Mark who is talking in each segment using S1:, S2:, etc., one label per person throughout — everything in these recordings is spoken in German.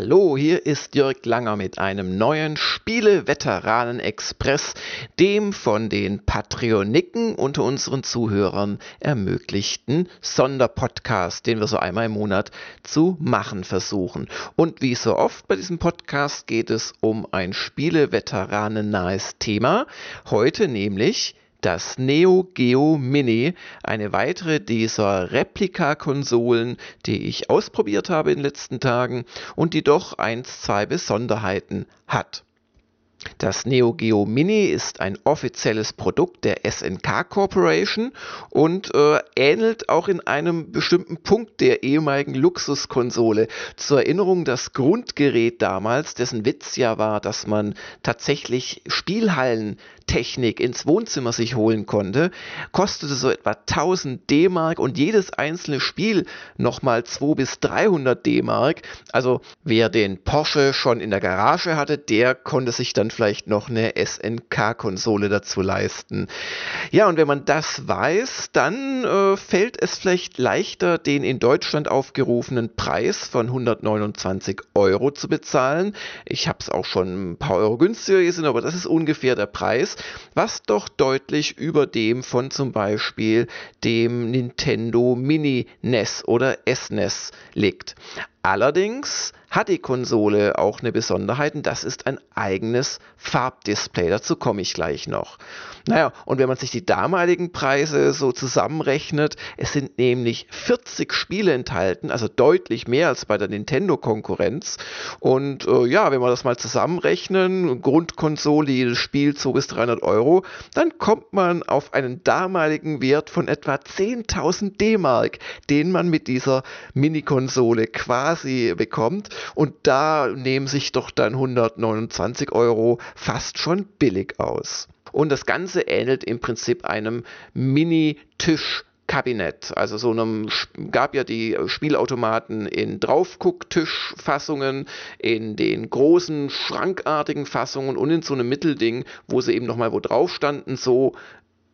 S1: Hallo, hier ist Jörg Langer mit einem neuen Spiele-Veteranen-Express, dem von den Patreoniken unter unseren Zuhörern ermöglichten Sonderpodcast, den wir so einmal im Monat zu machen versuchen. Und wie so oft bei diesem Podcast geht es um ein Spiele-Veteranen-nahes Thema. Heute nämlich das Neo Geo Mini, eine weitere dieser Replikakonsolen, die ich ausprobiert habe in den letzten Tagen und die doch eins, zwei Besonderheiten hat. Das Neo Geo Mini ist ein offizielles Produkt der SNK Corporation und äh, ähnelt auch in einem bestimmten Punkt der ehemaligen Luxuskonsole. Zur Erinnerung, das Grundgerät damals, dessen Witz ja war, dass man tatsächlich Spielhallen Technik ins Wohnzimmer sich holen konnte, kostete so etwa 1000 D-Mark und jedes einzelne Spiel nochmal 200 bis 300 D-Mark. Also wer den Porsche schon in der Garage hatte, der konnte sich dann vielleicht noch eine SNK-Konsole dazu leisten. Ja, und wenn man das weiß, dann äh, fällt es vielleicht leichter, den in Deutschland aufgerufenen Preis von 129 Euro zu bezahlen. Ich habe es auch schon ein paar Euro günstiger gesehen, aber das ist ungefähr der Preis was doch deutlich über dem von zum Beispiel dem Nintendo Mini NES oder SNES e liegt. Allerdings hat die Konsole auch eine Besonderheit und das ist ein eigenes Farbdisplay. Dazu komme ich gleich noch. Naja, und wenn man sich die damaligen Preise so zusammenrechnet, es sind nämlich 40 Spiele enthalten, also deutlich mehr als bei der Nintendo-Konkurrenz. Und äh, ja, wenn wir das mal zusammenrechnen, Grundkonsole, jedes Spiel 2 bis 300 Euro, dann kommt man auf einen damaligen Wert von etwa 10.000 D-Mark, den man mit dieser Mini-Konsole quasi bekommt. Und da nehmen sich doch dann 129 Euro fast schon billig aus. Und das Ganze ähnelt im Prinzip einem Mini-Tisch. Kabinett. Also so einem gab ja die Spielautomaten in Draufgucktischfassungen, in den großen schrankartigen Fassungen und in so einem Mittelding, wo sie eben nochmal wo drauf standen. So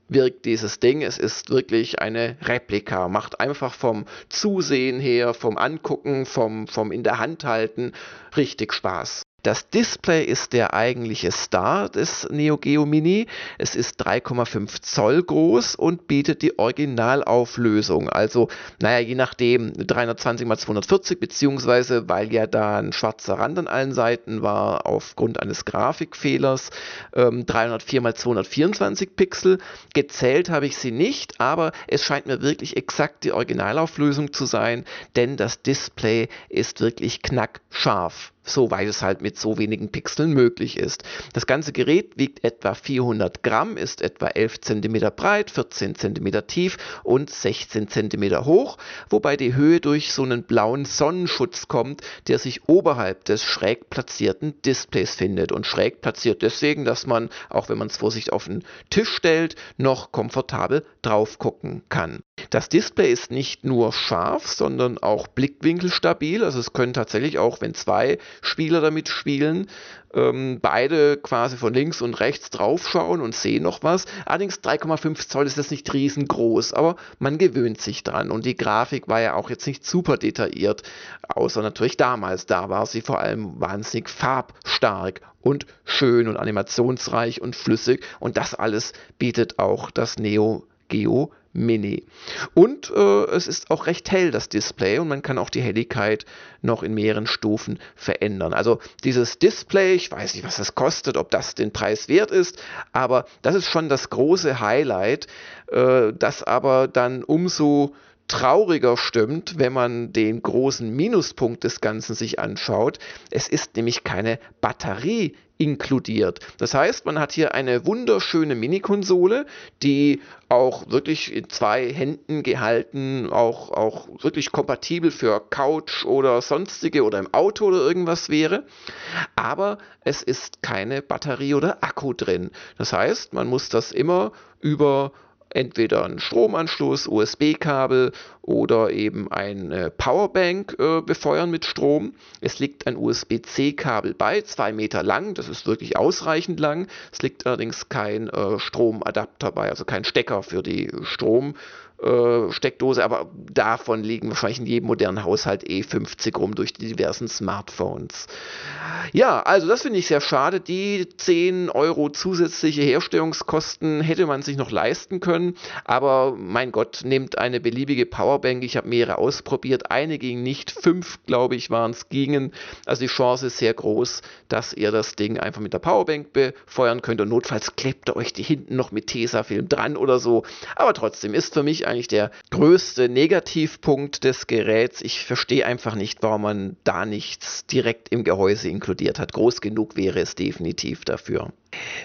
S1: wirkt dieses Ding. Es ist wirklich eine Replika. Macht einfach vom Zusehen her, vom Angucken, vom, vom in der Hand halten richtig Spaß. Das Display ist der eigentliche Star des Neo Geo Mini. Es ist 3,5 Zoll groß und bietet die Originalauflösung. Also, naja, je nachdem 320 x 240, beziehungsweise weil ja da ein schwarzer Rand an allen Seiten war, aufgrund eines Grafikfehlers, ähm, 304 x 224 Pixel. Gezählt habe ich sie nicht, aber es scheint mir wirklich exakt die Originalauflösung zu sein, denn das Display ist wirklich knackscharf soweit es halt mit so wenigen Pixeln möglich ist. Das ganze Gerät wiegt etwa 400 Gramm, ist etwa 11 cm breit, 14 cm tief und 16 cm hoch, wobei die Höhe durch so einen blauen Sonnenschutz kommt, der sich oberhalb des schräg platzierten Displays findet. Und schräg platziert deswegen, dass man, auch wenn man es vor sich auf den Tisch stellt, noch komfortabel drauf gucken kann. Das Display ist nicht nur scharf, sondern auch blickwinkelstabil. Also es können tatsächlich auch, wenn zwei Spieler damit spielen, ähm, beide quasi von links und rechts draufschauen und sehen noch was. Allerdings 3,5 Zoll ist das nicht riesengroß, aber man gewöhnt sich dran. Und die Grafik war ja auch jetzt nicht super detailliert, außer natürlich damals. Da war sie vor allem wahnsinnig farbstark und schön und animationsreich und flüssig. Und das alles bietet auch das Neo Geo Mini. Und äh, es ist auch recht hell, das Display, und man kann auch die Helligkeit noch in mehreren Stufen verändern. Also dieses Display, ich weiß nicht, was das kostet, ob das den Preis wert ist, aber das ist schon das große Highlight, äh, das aber dann umso trauriger stimmt, wenn man den großen Minuspunkt des Ganzen sich anschaut. Es ist nämlich keine Batterie inkludiert. Das heißt, man hat hier eine wunderschöne Mini-Konsole, die auch wirklich in zwei Händen gehalten, auch, auch wirklich kompatibel für Couch oder sonstige oder im Auto oder irgendwas wäre. Aber es ist keine Batterie oder Akku drin. Das heißt, man muss das immer über entweder einen Stromanschluss, USB-Kabel oder eben eine Powerbank äh, befeuern mit Strom. Es liegt ein USB-C-Kabel bei, zwei Meter lang, das ist wirklich ausreichend lang. Es liegt allerdings kein äh, Stromadapter bei, also kein Stecker für die Strom äh, Steckdose, aber davon liegen wahrscheinlich in jedem modernen Haushalt eh 50 rum durch die diversen Smartphones. Ja, also das finde ich sehr schade. Die 10 Euro zusätzliche Herstellungskosten hätte man sich noch leisten können, aber mein Gott, nehmt eine beliebige Powerbank. Ich habe mehrere ausprobiert. Eine ging nicht, fünf, glaube ich, waren es, gingen. Also die Chance ist sehr groß, dass ihr das Ding einfach mit der Powerbank befeuern könnt und notfalls klebt ihr euch die hinten noch mit Tesafilm dran oder so. Aber trotzdem ist für mich eigentlich der größte Negativpunkt des Geräts. Ich verstehe einfach nicht, warum man da nichts direkt im Gehäuse inkludiert hat. Groß genug wäre es definitiv dafür.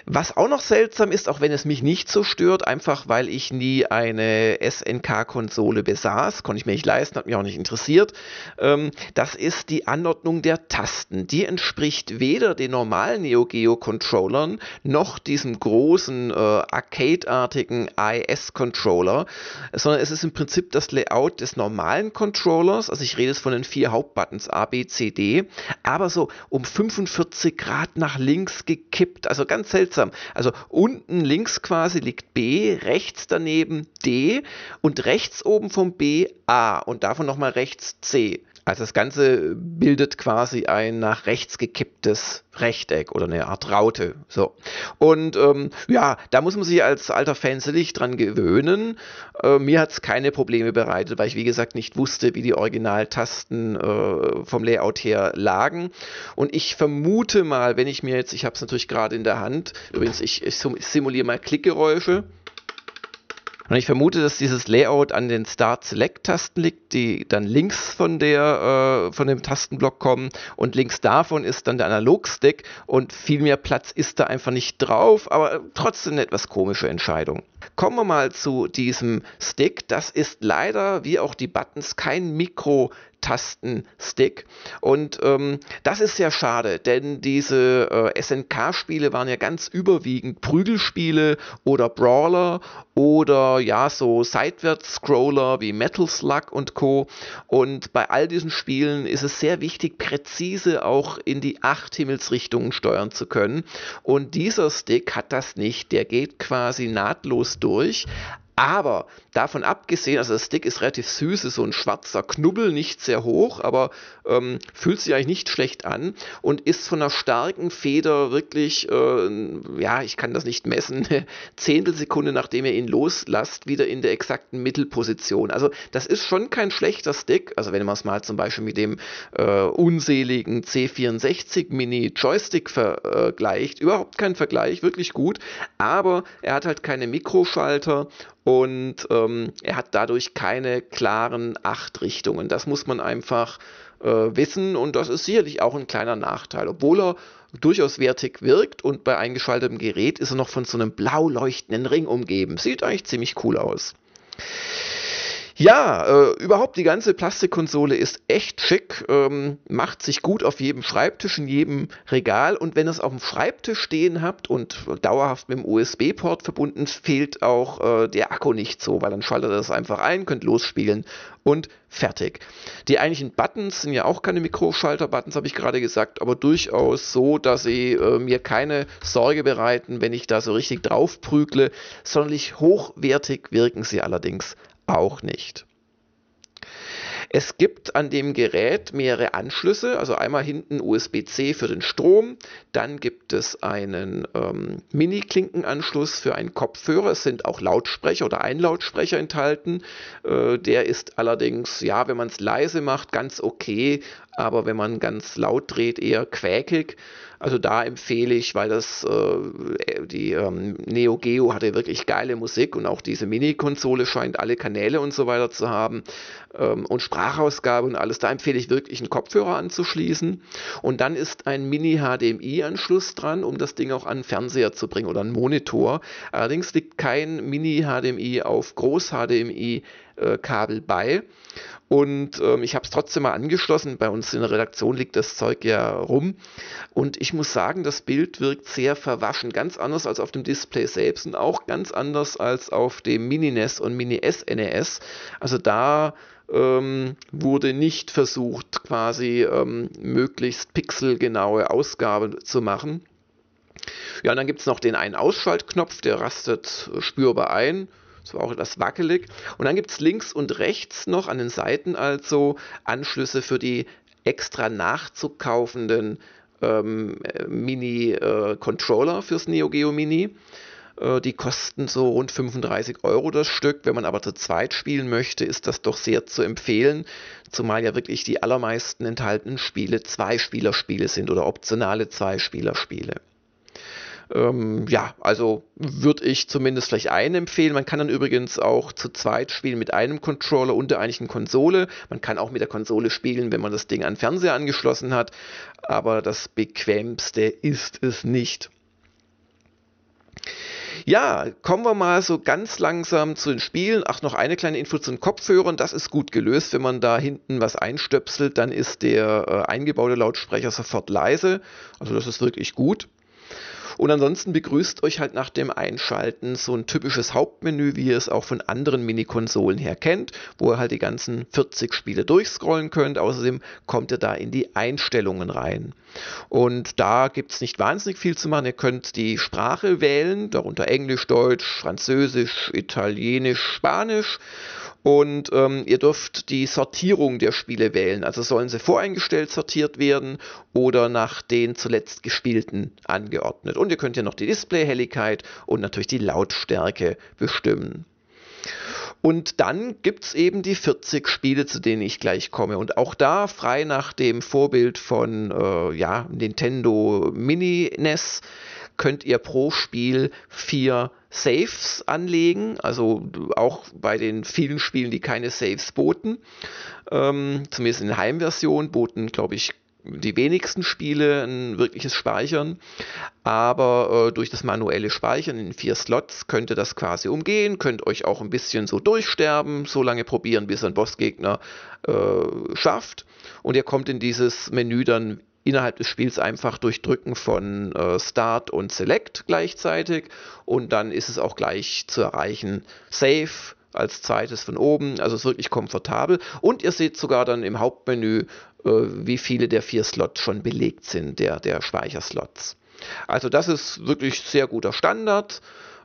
S1: Was auch noch seltsam ist, auch wenn es mich nicht so stört, einfach weil ich nie eine SNK-Konsole besaß, konnte ich mir nicht leisten, hat mich auch nicht interessiert, ähm, das ist die Anordnung der Tasten. Die entspricht weder den normalen Neo Geo Controllern noch diesem großen äh, Arcade-artigen IS-Controller, sondern es ist im Prinzip das Layout des normalen Controllers, also ich rede jetzt von den vier Hauptbuttons A, B, C, D, aber so um 45 Grad nach links gekippt, also ganz ganz seltsam. Also unten links quasi liegt B, rechts daneben D und rechts oben vom B A und davon nochmal rechts C. Also das Ganze bildet quasi ein nach rechts gekipptes Rechteck oder eine Art Raute. So. Und ähm, ja, da muss man sich als alter Fan sicherlich dran gewöhnen. Äh, mir hat es keine Probleme bereitet, weil ich wie gesagt nicht wusste, wie die Originaltasten äh, vom Layout her lagen. Und ich vermute mal, wenn ich mir jetzt, ich habe es natürlich gerade in der Hand, übrigens, ich, ich simuliere mal Klickgeräusche. Und ich vermute, dass dieses Layout an den Start-Select-Tasten liegt, die dann links von, der, äh, von dem Tastenblock kommen. Und links davon ist dann der Analog-Stick und viel mehr Platz ist da einfach nicht drauf, aber trotzdem eine etwas komische Entscheidung. Kommen wir mal zu diesem Stick. Das ist leider, wie auch die Buttons, kein Mikro Tastenstick. Und ähm, das ist sehr schade, denn diese äh, SNK-Spiele waren ja ganz überwiegend Prügelspiele oder Brawler oder ja, so Seitwärts-Scroller wie Metal Slug und Co. Und bei all diesen Spielen ist es sehr wichtig, präzise auch in die acht Himmelsrichtungen steuern zu können. Und dieser Stick hat das nicht. Der geht quasi nahtlos durch. Aber davon abgesehen, also das Stick ist relativ süß, ist so ein schwarzer Knubbel, nicht sehr hoch, aber ähm, fühlt sich eigentlich nicht schlecht an und ist von einer starken Feder wirklich, äh, ja, ich kann das nicht messen, eine Zehntelsekunde nachdem ihr ihn loslasst, wieder in der exakten Mittelposition. Also das ist schon kein schlechter Stick, also wenn man es mal zum Beispiel mit dem äh, unseligen C64 Mini Joystick vergleicht, überhaupt kein Vergleich, wirklich gut, aber er hat halt keine Mikroschalter und ähm, er hat dadurch keine klaren acht Richtungen. Das muss man einfach äh, wissen und das ist sicherlich auch ein kleiner Nachteil, obwohl er durchaus wertig wirkt und bei eingeschaltetem Gerät ist er noch von so einem blau leuchtenden Ring umgeben. Sieht eigentlich ziemlich cool aus. Ja, äh, überhaupt die ganze Plastikkonsole ist echt schick, ähm, macht sich gut auf jedem Schreibtisch, in jedem Regal und wenn ihr es auf dem Schreibtisch stehen habt und dauerhaft mit dem USB-Port verbunden, fehlt auch äh, der Akku nicht so, weil dann schaltet ihr das einfach ein, könnt losspielen und fertig. Die eigentlichen Buttons sind ja auch keine Mikroschalter-Buttons, habe ich gerade gesagt, aber durchaus so, dass sie äh, mir keine Sorge bereiten, wenn ich da so richtig drauf prügle. Sonderlich hochwertig wirken sie allerdings auch nicht. Es gibt an dem Gerät mehrere Anschlüsse, also einmal hinten USB-C für den Strom, dann gibt es einen ähm, Mini-Klinkenanschluss für einen Kopfhörer, es sind auch Lautsprecher oder ein Lautsprecher enthalten. Äh, der ist allerdings, ja, wenn man es leise macht, ganz okay, aber wenn man ganz laut dreht, eher quäkig. Also da empfehle ich, weil das äh, die ähm, Neo Geo hatte wirklich geile Musik und auch diese Mini-Konsole scheint alle Kanäle und so weiter zu haben ähm, und Sprachausgabe und alles. Da empfehle ich wirklich einen Kopfhörer anzuschließen und dann ist ein Mini-HDMI-Anschluss dran, um das Ding auch an Fernseher zu bringen oder einen Monitor. Allerdings liegt kein Mini-HDMI auf Groß-HDMI Kabel bei. Und ähm, ich habe es trotzdem mal angeschlossen. Bei uns in der Redaktion liegt das Zeug ja rum. Und ich muss sagen, das Bild wirkt sehr verwaschen. Ganz anders als auf dem Display selbst und auch ganz anders als auf dem Mini-NES und Mini-SNES. Also da ähm, wurde nicht versucht, quasi ähm, möglichst pixelgenaue Ausgabe zu machen. Ja, und dann gibt es noch den einen Ausschaltknopf, der rastet spürbar ein Das war auch etwas wackelig. Und dann gibt es links und rechts noch an den Seiten also Anschlüsse für die extra nachzukaufenden ähm, Mini-Controller äh, fürs Neo Geo Mini. Äh, die kosten so rund 35 Euro das Stück. Wenn man aber zu zweit spielen möchte, ist das doch sehr zu empfehlen, zumal ja wirklich die allermeisten enthaltenen Spiele Zwei-Spieler-Spiele sind oder optionale Zwei-Spieler-Spiele. Ähm, ja, also würde ich zumindest vielleicht einen empfehlen. Man kann dann übrigens auch zu zweit spielen mit einem Controller und der eigentlichen Konsole. Man kann auch mit der Konsole spielen, wenn man das Ding an Fernseher angeschlossen hat. Aber das bequemste ist es nicht. Ja, kommen wir mal so ganz langsam zu den Spielen. Ach, noch eine kleine Info zu den Kopfhörern. Das ist gut gelöst. Wenn man da hinten was einstöpselt, dann ist der äh, eingebaute Lautsprecher sofort leise. Also das ist wirklich gut. Und ansonsten begrüßt euch halt nach dem Einschalten so ein typisches Hauptmenü, wie ihr es auch von anderen Mini-Konsolen her kennt, wo ihr halt die ganzen 40 Spiele durchscrollen könnt. Außerdem kommt ihr da in die Einstellungen rein. Und da gibt es nicht wahnsinnig viel zu machen. Ihr könnt die Sprache wählen, darunter Englisch, Deutsch, Französisch, Italienisch, Spanisch und ähm, ihr dürft die Sortierung der Spiele wählen. Also sollen sie voreingestellt sortiert werden oder nach den zuletzt gespielten angeordnet. Und ihr könnt ja noch die Displayhelligkeit und natürlich die Lautstärke bestimmen. Und dann gibt es eben die 40 Spiele, zu denen ich gleich komme. Und auch da frei nach dem Vorbild von äh, ja, Nintendo Mini NES könnt ihr pro Spiel vier Saves anlegen, also auch bei den vielen Spielen, die keine Saves boten. Ähm, zumindest in der Heimversion boten, glaube ich, die wenigsten Spiele ein wirkliches Speichern, aber äh, durch das manuelle Speichern in vier Slots könnt ihr das quasi umgehen, könnt euch auch ein bisschen so durchsterben, so lange probieren, bis ein Bossgegner äh, schafft und ihr kommt in dieses Menü dann innerhalb des Spiels einfach durch Drücken von äh, Start und Select gleichzeitig und dann ist es auch gleich zu erreichen. Save als zweites von oben, also ist wirklich komfortabel und ihr seht sogar dann im Hauptmenü, äh, wie viele der vier Slots schon belegt sind, der, der Speicherslots. Also das ist wirklich sehr guter Standard.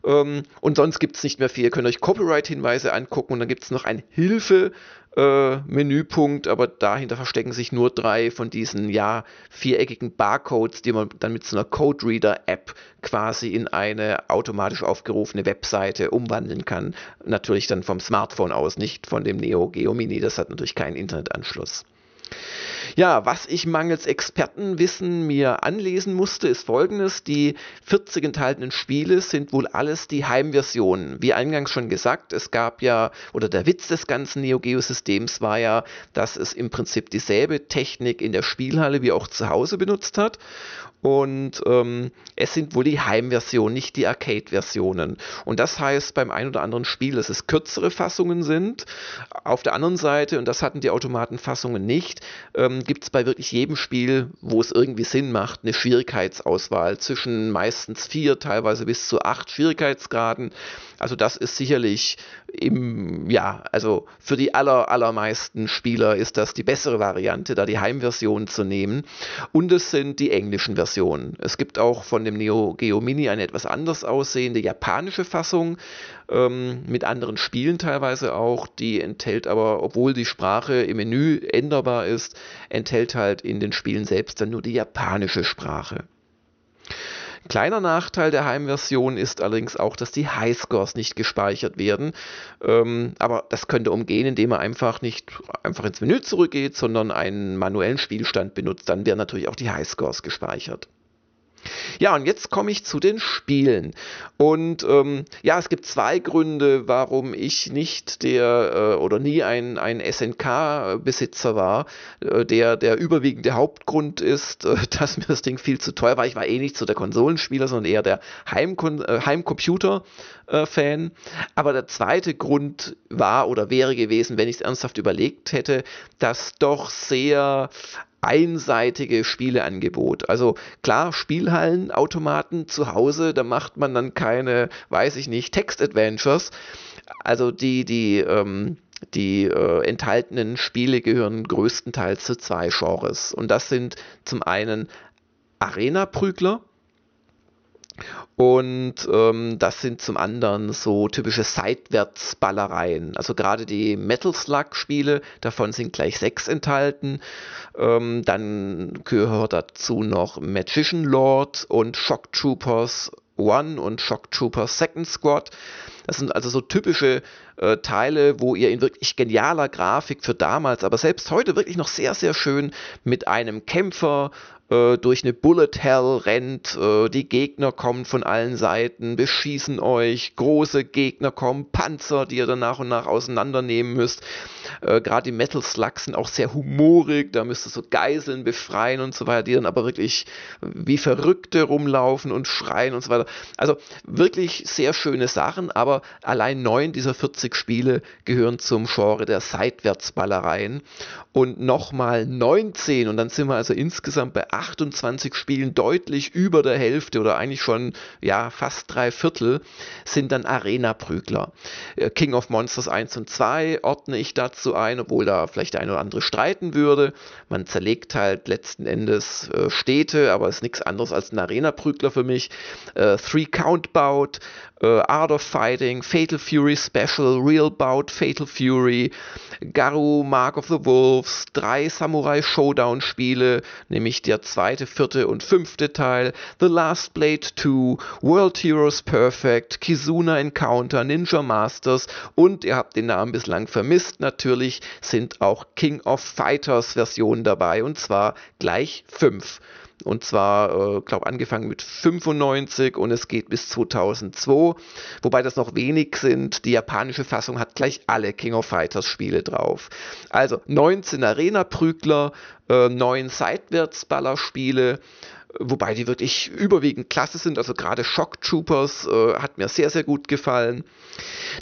S1: Ähm, und sonst gibt es nicht mehr viel. Ihr könnt euch Copyright-Hinweise angucken und dann gibt es noch ein Hilfe, äh, aber dahinter verstecken sich nur drei von diesen ja viereckigen Barcodes, die man dann mit so einer Code Reader App quasi in eine automatisch aufgerufene Webseite umwandeln kann. Natürlich dann vom Smartphone aus, nicht von dem Neo Geo Mini, das hat natürlich keinen Internetanschluss. Ja, was ich mangels Expertenwissen mir anlesen musste, ist folgendes. Die 40 enthaltenen Spiele sind wohl alles die Heimversionen. Wie eingangs schon gesagt, es gab ja, oder der Witz des ganzen Neo Geo Systems war ja, dass es im Prinzip dieselbe Technik in der Spielhalle wie auch zu Hause benutzt hat. Und ähm, es sind wohl die Heimversionen, nicht die Arcade-Versionen. Und das heißt beim ein oder anderen Spiel, dass es kürzere Fassungen sind. Auf der anderen Seite, und das hatten die Automatenfassungen nicht, ähm, gibt es bei wirklich jedem Spiel, wo es irgendwie Sinn macht, eine Schwierigkeitsauswahl zwischen meistens vier, teilweise bis zu acht Schwierigkeitsgraden. Also das ist sicherlich im, ja, also für die aller, allermeisten Spieler ist das die bessere Variante, da die Heimversion zu nehmen. Und es sind die englischen Versionen. Es gibt auch von dem Neo Geo Mini eine etwas anders aussehende japanische Fassung, ähm, mit anderen Spielen teilweise auch. Die enthält aber, obwohl die Sprache im Menü änderbar ist, enthält halt in den Spielen selbst dann nur die japanische Sprache. Kleiner Nachteil der Heimversion ist allerdings auch, dass die Highscores nicht gespeichert werden. Ähm, aber das könnte umgehen, indem man einfach nicht einfach ins Menü zurückgeht, sondern einen manuellen Spielstand benutzt. Dann werden natürlich auch die Highscores gespeichert. Ja, und jetzt komme ich zu den Spielen. Und ähm, ja, es gibt zwei Gründe, warum ich nicht der äh, oder nie ein, ein SNK-Besitzer war. Äh, der, der überwiegende Hauptgrund ist, äh, dass mir das Ding viel zu teuer war. Ich war eh nicht so der Konsolenspieler, sondern eher der Heimkon äh, Heimcomputer-Fan. Aber der zweite Grund war oder wäre gewesen, wenn ich es ernsthaft überlegt hätte, dass doch sehr einseitige Spieleangebot. Also klar, Spielhallenautomaten zu Hause, da macht man dann keine, weiß ich nicht, Text-Adventures. Also die, die, ähm, die äh, enthaltenen Spiele gehören größtenteils zu zwei Genres. Und das sind zum einen Arena-Prügler, Und ähm, das sind zum anderen so typische Seitwärtsballereien. Also gerade die Metal Slug-Spiele, davon sind gleich sechs enthalten. Ähm, dann gehört dazu noch Magician Lord und Shock Troopers One und Shock Troopers Second Squad. Das sind also so typische äh, Teile, wo ihr in wirklich genialer Grafik für damals, aber selbst heute wirklich noch sehr, sehr schön mit einem Kämpfer äh, durch eine Bullet Hell rennt, äh, die Gegner kommen von allen Seiten, beschießen euch, große Gegner kommen, Panzer, die ihr dann nach und nach auseinandernehmen müsst. Äh, Gerade die Metal Slugs sind auch sehr humorig, da müsst ihr so Geiseln befreien und so weiter, die dann aber wirklich wie Verrückte rumlaufen und schreien und so weiter. Also wirklich sehr schöne Sachen, aber allein neun dieser 40 Spiele gehören zum Genre der Seitwärtsballereien und nochmal 19 und dann sind wir also insgesamt bei 28 Spielen deutlich über der Hälfte oder eigentlich schon ja fast drei Viertel sind dann Arena-Prügler. Äh, King of Monsters 1 und 2 ordne ich dazu ein, obwohl da vielleicht der eine oder andere streiten würde. Man zerlegt halt letzten Endes äh, Städte, aber ist nichts anderes als ein Arena-Prügler für mich. Äh, Three Count Bout, äh, Art of Fighting, Fatal Fury Special, Real Bout, Fatal Fury, Garu, Mark of the Wolves, drei Samurai Showdown Spiele, nämlich der zweite, vierte und fünfte Teil, The Last Blade 2, World Heroes Perfect, Kizuna Encounter, Ninja Masters und ihr habt den Namen bislang vermisst, natürlich sind auch King of Fighters Versionen dabei und zwar gleich fünf. Und zwar, äh, glaube angefangen mit 95 und es geht bis 2002. Wobei das noch wenig sind. Die japanische Fassung hat gleich alle King of Fighters Spiele drauf. Also 19 Arena-Prügler, äh, 9 Seitwärtsballerspiele, wobei die wirklich überwiegend klasse sind. Also gerade Shock Troopers äh, hat mir sehr, sehr gut gefallen.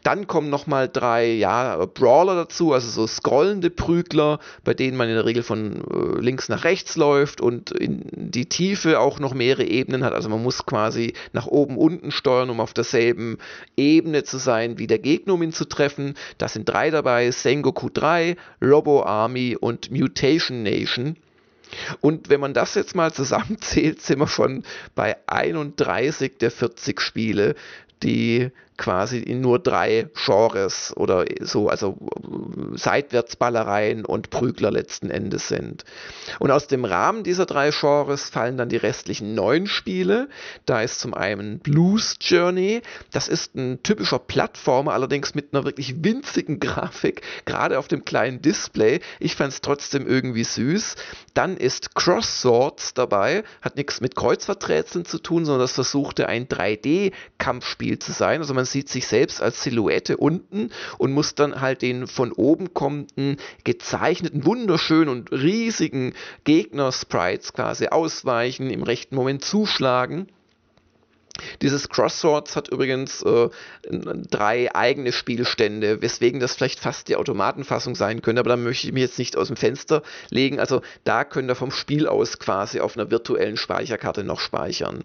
S1: Dann kommen nochmal drei ja, Brawler dazu, also so scrollende Prügler, bei denen man in der Regel von äh, links nach rechts läuft und in die Tiefe auch noch mehrere Ebenen hat. Also man muss quasi nach oben, unten steuern, um auf derselben Ebene zu sein wie der Gegner, um ihn zu treffen. Da sind drei dabei, Sengoku 3, Robo Army und Mutation Nation. Und wenn man das jetzt mal zusammenzählt, sind wir schon bei 31 der 40 Spiele, die quasi in nur drei Genres oder so, also Seitwärtsballereien und Prügler letzten Endes sind. Und aus dem Rahmen dieser drei Genres fallen dann die restlichen neun Spiele. Da ist zum einen Blues Journey, das ist ein typischer Plattformer, allerdings mit einer wirklich winzigen Grafik, gerade auf dem kleinen Display. Ich fand es trotzdem irgendwie süß. Dann ist Cross Swords dabei, hat nichts mit Kreuzverträtseln zu tun, sondern das versuchte ein 3D-Kampfspiel zu sein. Also man sieht sich selbst als Silhouette unten und muss dann halt den von oben kommenden, gezeichneten, wunderschönen und riesigen Gegner-Sprites quasi ausweichen, im rechten Moment zuschlagen. Dieses Crosswords hat übrigens äh, drei eigene Spielstände, weswegen das vielleicht fast die Automatenfassung sein könnte, aber da möchte ich mich jetzt nicht aus dem Fenster legen. Also da könnt ihr vom Spiel aus quasi auf einer virtuellen Speicherkarte noch speichern.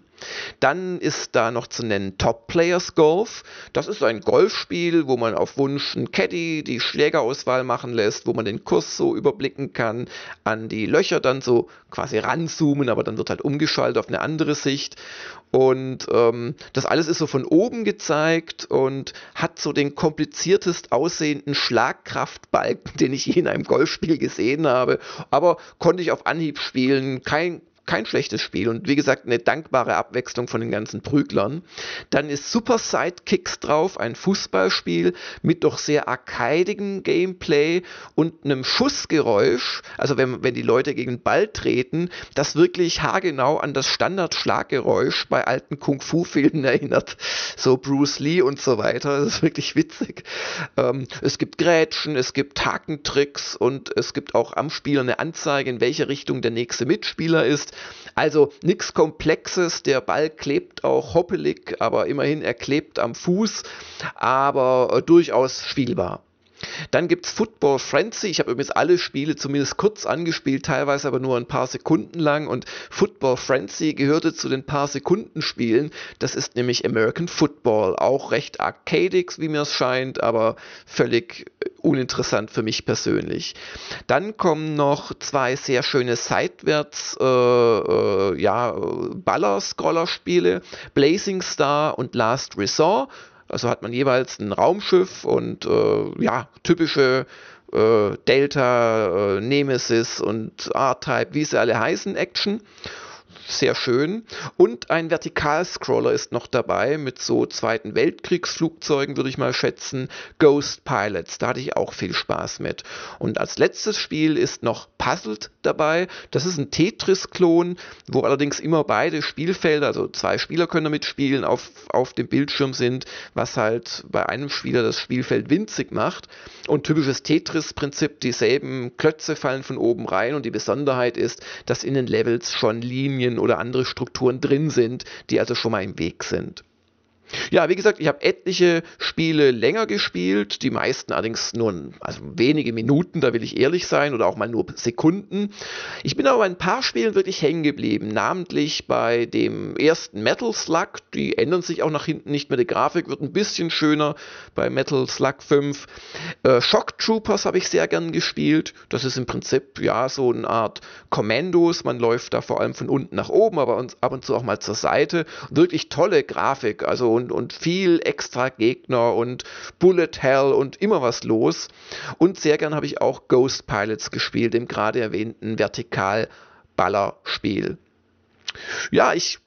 S1: Dann ist da noch zu nennen Top Players Golf. Das ist ein Golfspiel, wo man auf Wunsch einen Caddy die Schlägerauswahl machen lässt, wo man den Kurs so überblicken kann, an die Löcher dann so quasi ranzoomen, aber dann wird halt umgeschaltet auf eine andere Sicht. Und ähm, das alles ist so von oben gezeigt und hat so den kompliziertest aussehenden Schlagkraftbalken, den ich je in einem Golfspiel gesehen habe. Aber konnte ich auf Anhieb spielen. Kein, kein schlechtes Spiel und wie gesagt eine dankbare Abwechslung von den ganzen Prüglern. Dann ist Super Sidekicks drauf, ein Fußballspiel mit doch sehr arcadigem Gameplay und einem Schussgeräusch, also wenn, wenn die Leute gegen den Ball treten, das wirklich haargenau an das Standardschlaggeräusch bei alten Kung-Fu-Filmen erinnert. So Bruce Lee und so weiter. Das ist wirklich witzig. Ähm, es gibt Grätschen, es gibt Hakentricks und es gibt auch am Spieler eine Anzeige, in welche Richtung der nächste Mitspieler ist. Also nichts Komplexes, der Ball klebt auch hoppelig, aber immerhin er klebt am Fuß, aber äh, durchaus spielbar. Dann gibt es Football Frenzy. Ich habe übrigens alle Spiele zumindest kurz angespielt, teilweise aber nur ein paar Sekunden lang. Und Football Frenzy gehörte zu den paar Sekunden Spielen. Das ist nämlich American Football. Auch recht arcadic, wie mir es scheint, aber völlig uninteressant für mich persönlich. Dann kommen noch zwei sehr schöne seitwärts äh, äh, ja, Baller-Scroller-Spiele, Blazing Star und Last Resort. Also hat man jeweils ein Raumschiff und äh, ja, typische äh, Delta, äh, Nemesis und R-Type, wie sie alle heißen, Action sehr schön. Und ein Vertikalscroller ist noch dabei mit so Zweiten Weltkriegsflugzeugen, würde ich mal schätzen. Ghost Pilots, da hatte ich auch viel Spaß mit. Und als letztes Spiel ist noch Puzzled dabei. Das ist ein Tetris-Klon, wo allerdings immer beide Spielfelder, also zwei Spieler können damit spielen, auf, auf dem Bildschirm sind, was halt bei einem Spieler das Spielfeld winzig macht. Und typisches Tetris-Prinzip, dieselben Klötze fallen von oben rein und die Besonderheit ist, dass in den Levels schon Linien oder andere Strukturen drin sind, die also schon mal im Weg sind. Ja, wie gesagt, ich habe etliche Spiele länger gespielt, die meisten allerdings nur also wenige Minuten, da will ich ehrlich sein, oder auch mal nur Sekunden. Ich bin aber bei ein paar Spielen wirklich hängen geblieben, namentlich bei dem ersten Metal Slug, die ändern sich auch nach hinten nicht mehr, die Grafik wird ein bisschen schöner bei Metal Slug 5. Äh, Shock Troopers habe ich sehr gern gespielt, das ist im Prinzip ja so eine Art Kommandos, man läuft da vor allem von unten nach oben, aber ab und zu auch mal zur Seite. Wirklich tolle Grafik, also und, und viel extra Gegner und Bullet Hell und immer was los. Und sehr gern habe ich auch Ghost Pilots gespielt, dem gerade erwähnten Vertikal-Ballerspiel. Ja, ich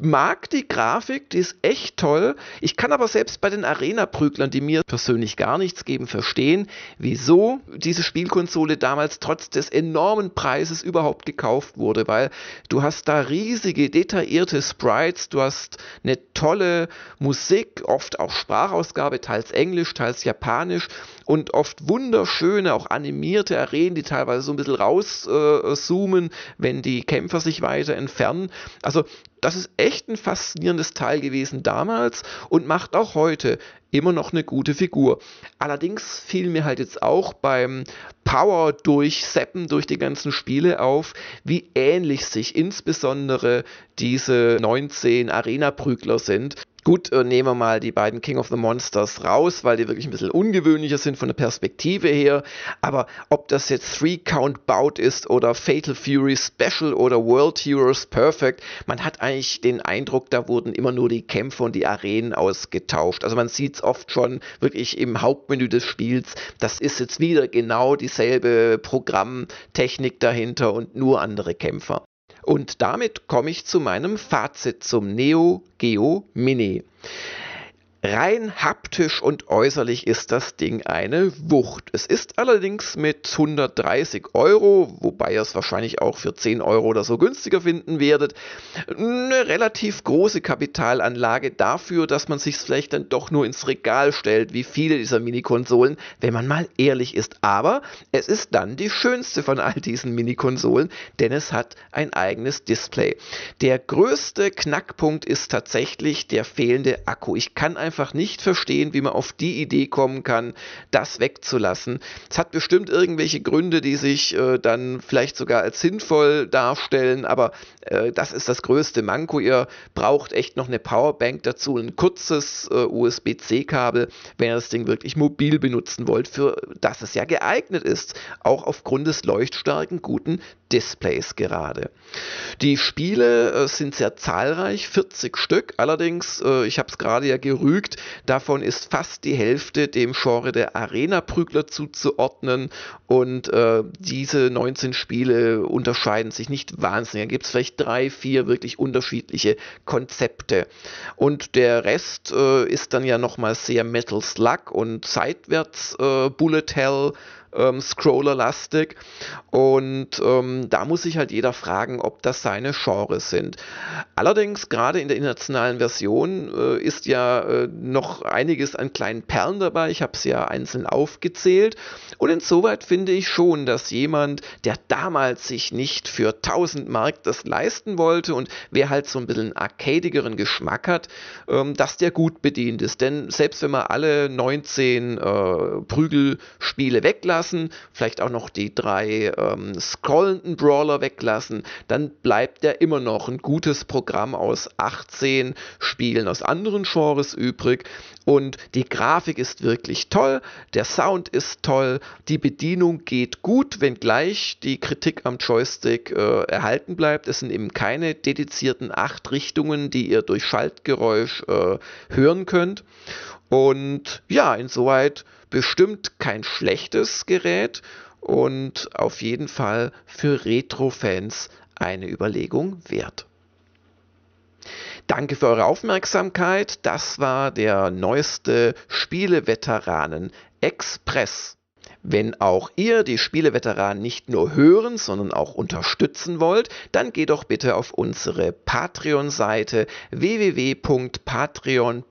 S1: mag die Grafik, die ist echt toll. Ich kann aber selbst bei den Arena-Prüglern, die mir persönlich gar nichts geben, verstehen, wieso diese Spielkonsole damals trotz des enormen Preises überhaupt gekauft wurde, weil du hast da riesige, detaillierte Sprites, du hast eine tolle Musik, oft auch Sprachausgabe, teils Englisch, teils Japanisch und oft wunderschöne, auch animierte Arenen, die teilweise so ein bisschen rauszoomen, äh, wenn die Kämpfer sich weiter entfernen. Also das ist echt ein faszinierendes Teil gewesen damals und macht auch heute immer noch eine gute Figur. Allerdings fiel mir halt jetzt auch beim Power durchseppen durch die ganzen Spiele auf, wie ähnlich sich insbesondere diese 19 Arena-Prügler sind. Gut, äh, nehmen wir mal die beiden King of the Monsters raus, weil die wirklich ein bisschen ungewöhnlicher sind von der Perspektive her. Aber ob das jetzt Three Count Bout ist oder Fatal Fury Special oder World Heroes Perfect, man hat eigentlich den Eindruck, da wurden immer nur die Kämpfe und die Arenen ausgetauscht. Also man sieht es oft schon wirklich im Hauptmenü des Spiels. Das ist jetzt wieder genau dieselbe Programmtechnik dahinter und nur andere Kämpfer. Und damit komme ich zu meinem Fazit zum Neo Geo Mini. Rein haptisch und äußerlich ist das Ding eine Wucht. Es ist allerdings mit 130 Euro, wobei ihr es wahrscheinlich auch für 10 Euro oder so günstiger finden werdet, eine relativ große Kapitalanlage dafür, dass man sich vielleicht dann doch nur ins Regal stellt, wie viele dieser Mini-Konsolen, wenn man mal ehrlich ist. Aber es ist dann die schönste von all diesen Mini-Konsolen, denn es hat ein eigenes Display. Der größte Knackpunkt ist tatsächlich der fehlende Akku. Ich kann einfach nicht verstehen, wie man auf die Idee kommen kann, das wegzulassen. Es hat bestimmt irgendwelche Gründe, die sich äh, dann vielleicht sogar als sinnvoll darstellen, aber äh, das ist das größte Manko. Ihr braucht echt noch eine Powerbank dazu, ein kurzes äh, USB-C-Kabel, wenn ihr das Ding wirklich mobil benutzen wollt, für das es ja geeignet ist, auch aufgrund des leuchtstarken guten Displays gerade. Die Spiele äh, sind sehr zahlreich, 40 Stück, allerdings, äh, ich habe es gerade ja gerügt, davon ist fast die Hälfte dem Genre der Arena-Prügler zuzuordnen. Und äh, diese 19 Spiele unterscheiden sich nicht wahnsinnig. Da gibt es vielleicht drei, vier wirklich unterschiedliche Konzepte. Und der Rest äh, ist dann ja nochmal sehr Metal Slug und seitwärts äh, Bullet Hell ähm, Scroller-lastig. Und ähm, da muss sich halt jeder fragen, ob das seine Genres sind. Allerdings, gerade in der internationalen Version äh, ist ja äh, noch einiges an kleinen Perlen dabei. Ich habe es ja einzeln aufgezählt. Und insoweit finde ich schon, dass jemand, der damals sich nicht für 1000 Mark das leisten wollte und wer halt so ein bisschen arcadigeren Geschmack hat, ähm, dass der gut bedient ist. Denn selbst wenn wir alle 19 äh, Prügelspiele weglassen, vielleicht auch noch die drei ähm, scrollenden Brawler weglassen, dann bleibt der immer noch ein gutes Programm aus 18 Spielen aus anderen Genres übrig. Und die Grafik ist wirklich toll, der Sound ist toll, die Bedienung geht gut, wenngleich die Kritik am Joystick äh, erhalten bleibt. Es sind eben keine dedizierten acht Richtungen, die ihr durch Schaltgeräusch äh, hören könnt. Und ja, insoweit bestimmt kein schlechtes Gerät und auf jeden Fall für Retro-Fans eine Überlegung wert. Danke für eure Aufmerksamkeit. Das war der neueste Spieleveteranen Express. Wenn auch ihr die Spieleveteranen nicht nur hören, sondern auch unterstützen wollt, dann geht doch bitte auf unsere Patreon-Seite www.patreon.com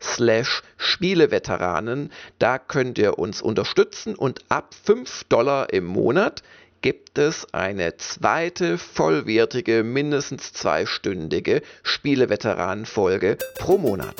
S1: slash Spieleveteranen. Da könnt ihr uns unterstützen und ab 5 Dollar im Monat gibt es eine zweite vollwertige, mindestens zweistündige Spieleveteranen-Folge pro Monat.